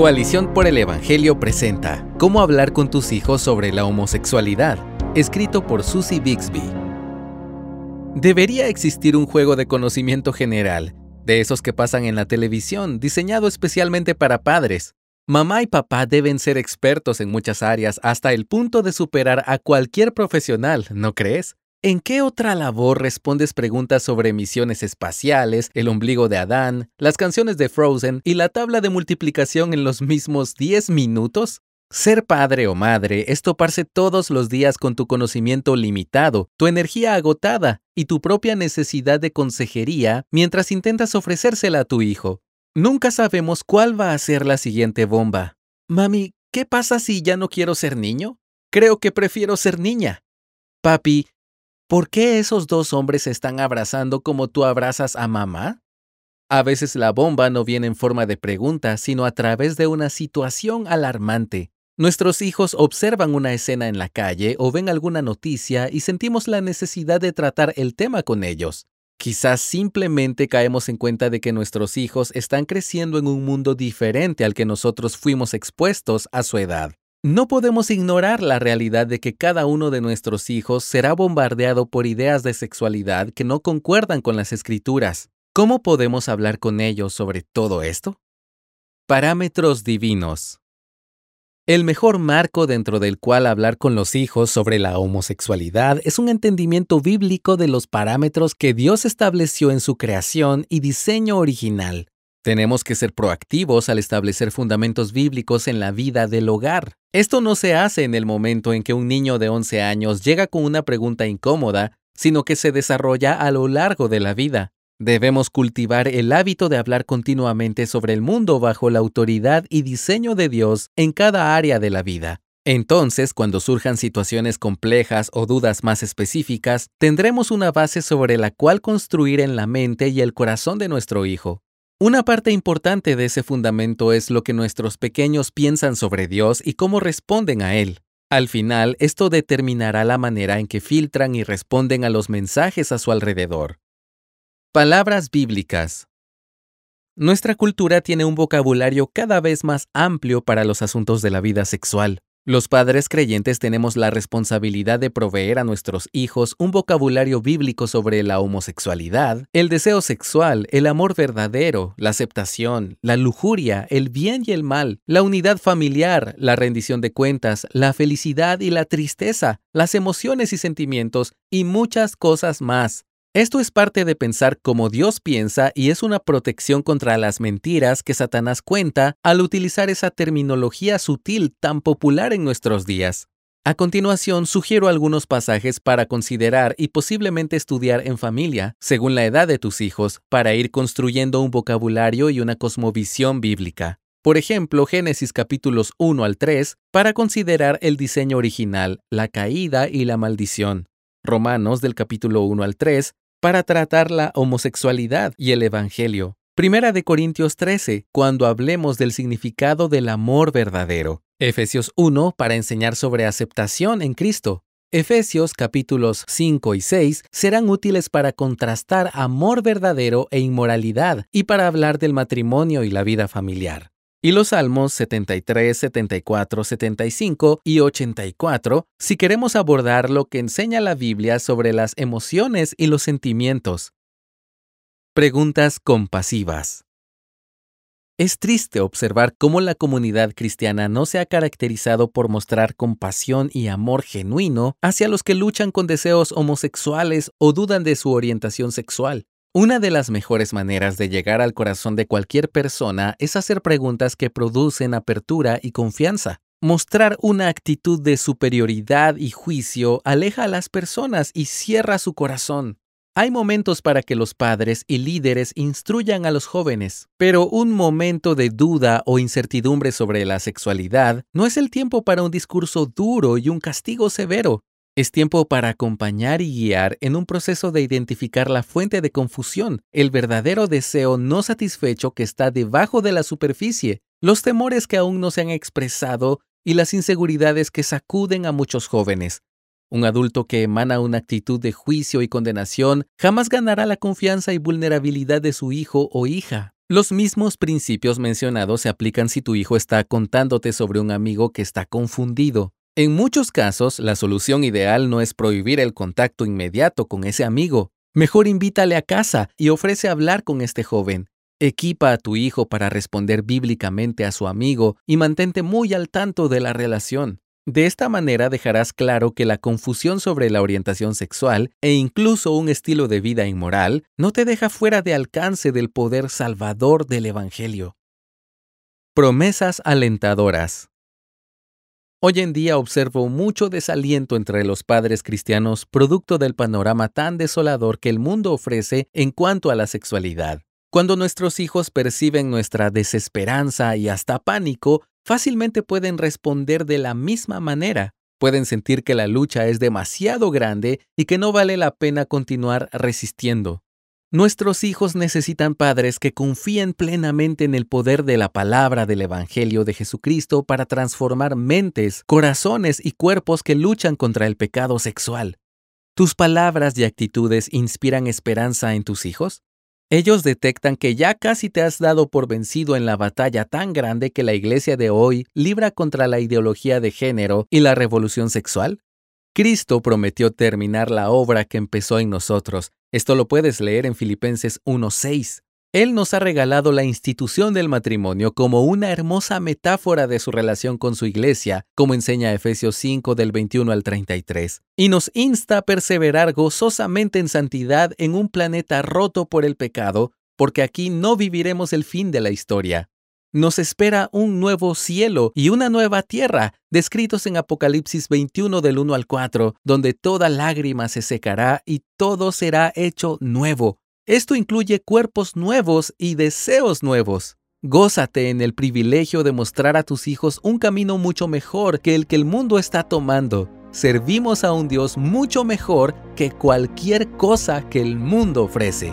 Coalición por el Evangelio presenta Cómo hablar con tus hijos sobre la homosexualidad, escrito por Susie Bixby. Debería existir un juego de conocimiento general, de esos que pasan en la televisión, diseñado especialmente para padres. Mamá y papá deben ser expertos en muchas áreas hasta el punto de superar a cualquier profesional, ¿no crees? ¿En qué otra labor respondes preguntas sobre misiones espaciales, el ombligo de Adán, las canciones de Frozen y la tabla de multiplicación en los mismos 10 minutos? Ser padre o madre es toparse todos los días con tu conocimiento limitado, tu energía agotada y tu propia necesidad de consejería mientras intentas ofrecérsela a tu hijo. Nunca sabemos cuál va a ser la siguiente bomba. Mami, ¿qué pasa si ya no quiero ser niño? Creo que prefiero ser niña. Papi, ¿Por qué esos dos hombres se están abrazando como tú abrazas a mamá? A veces la bomba no viene en forma de pregunta, sino a través de una situación alarmante. Nuestros hijos observan una escena en la calle o ven alguna noticia y sentimos la necesidad de tratar el tema con ellos. Quizás simplemente caemos en cuenta de que nuestros hijos están creciendo en un mundo diferente al que nosotros fuimos expuestos a su edad. No podemos ignorar la realidad de que cada uno de nuestros hijos será bombardeado por ideas de sexualidad que no concuerdan con las escrituras. ¿Cómo podemos hablar con ellos sobre todo esto? Parámetros divinos. El mejor marco dentro del cual hablar con los hijos sobre la homosexualidad es un entendimiento bíblico de los parámetros que Dios estableció en su creación y diseño original. Tenemos que ser proactivos al establecer fundamentos bíblicos en la vida del hogar. Esto no se hace en el momento en que un niño de 11 años llega con una pregunta incómoda, sino que se desarrolla a lo largo de la vida. Debemos cultivar el hábito de hablar continuamente sobre el mundo bajo la autoridad y diseño de Dios en cada área de la vida. Entonces, cuando surjan situaciones complejas o dudas más específicas, tendremos una base sobre la cual construir en la mente y el corazón de nuestro hijo. Una parte importante de ese fundamento es lo que nuestros pequeños piensan sobre Dios y cómo responden a Él. Al final, esto determinará la manera en que filtran y responden a los mensajes a su alrededor. Palabras bíblicas. Nuestra cultura tiene un vocabulario cada vez más amplio para los asuntos de la vida sexual. Los padres creyentes tenemos la responsabilidad de proveer a nuestros hijos un vocabulario bíblico sobre la homosexualidad, el deseo sexual, el amor verdadero, la aceptación, la lujuria, el bien y el mal, la unidad familiar, la rendición de cuentas, la felicidad y la tristeza, las emociones y sentimientos y muchas cosas más. Esto es parte de pensar como Dios piensa y es una protección contra las mentiras que Satanás cuenta al utilizar esa terminología sutil tan popular en nuestros días. A continuación, sugiero algunos pasajes para considerar y posiblemente estudiar en familia, según la edad de tus hijos, para ir construyendo un vocabulario y una cosmovisión bíblica. Por ejemplo, Génesis capítulos 1 al 3, para considerar el diseño original, la caída y la maldición. Romanos del capítulo 1 al 3, para tratar la homosexualidad y el Evangelio. Primera de Corintios 13, cuando hablemos del significado del amor verdadero. Efesios 1, para enseñar sobre aceptación en Cristo. Efesios capítulos 5 y 6 serán útiles para contrastar amor verdadero e inmoralidad y para hablar del matrimonio y la vida familiar. Y los Salmos 73, 74, 75 y 84 si queremos abordar lo que enseña la Biblia sobre las emociones y los sentimientos. Preguntas compasivas. Es triste observar cómo la comunidad cristiana no se ha caracterizado por mostrar compasión y amor genuino hacia los que luchan con deseos homosexuales o dudan de su orientación sexual. Una de las mejores maneras de llegar al corazón de cualquier persona es hacer preguntas que producen apertura y confianza. Mostrar una actitud de superioridad y juicio aleja a las personas y cierra su corazón. Hay momentos para que los padres y líderes instruyan a los jóvenes, pero un momento de duda o incertidumbre sobre la sexualidad no es el tiempo para un discurso duro y un castigo severo. Es tiempo para acompañar y guiar en un proceso de identificar la fuente de confusión, el verdadero deseo no satisfecho que está debajo de la superficie, los temores que aún no se han expresado y las inseguridades que sacuden a muchos jóvenes. Un adulto que emana una actitud de juicio y condenación jamás ganará la confianza y vulnerabilidad de su hijo o hija. Los mismos principios mencionados se aplican si tu hijo está contándote sobre un amigo que está confundido. En muchos casos, la solución ideal no es prohibir el contacto inmediato con ese amigo. Mejor invítale a casa y ofrece hablar con este joven. Equipa a tu hijo para responder bíblicamente a su amigo y mantente muy al tanto de la relación. De esta manera dejarás claro que la confusión sobre la orientación sexual e incluso un estilo de vida inmoral no te deja fuera de alcance del poder salvador del Evangelio. Promesas alentadoras. Hoy en día observo mucho desaliento entre los padres cristianos producto del panorama tan desolador que el mundo ofrece en cuanto a la sexualidad. Cuando nuestros hijos perciben nuestra desesperanza y hasta pánico, fácilmente pueden responder de la misma manera. Pueden sentir que la lucha es demasiado grande y que no vale la pena continuar resistiendo. Nuestros hijos necesitan padres que confíen plenamente en el poder de la palabra del Evangelio de Jesucristo para transformar mentes, corazones y cuerpos que luchan contra el pecado sexual. ¿Tus palabras y actitudes inspiran esperanza en tus hijos? Ellos detectan que ya casi te has dado por vencido en la batalla tan grande que la iglesia de hoy libra contra la ideología de género y la revolución sexual. Cristo prometió terminar la obra que empezó en nosotros. Esto lo puedes leer en Filipenses 1.6. Él nos ha regalado la institución del matrimonio como una hermosa metáfora de su relación con su iglesia, como enseña Efesios 5 del 21 al 33, y nos insta a perseverar gozosamente en santidad en un planeta roto por el pecado, porque aquí no viviremos el fin de la historia. Nos espera un nuevo cielo y una nueva tierra, descritos en Apocalipsis 21 del 1 al 4, donde toda lágrima se secará y todo será hecho nuevo esto incluye cuerpos nuevos y deseos nuevos. Gózate en el privilegio de mostrar a tus hijos un camino mucho mejor que el que el mundo está tomando. Servimos a un Dios mucho mejor que cualquier cosa que el mundo ofrece.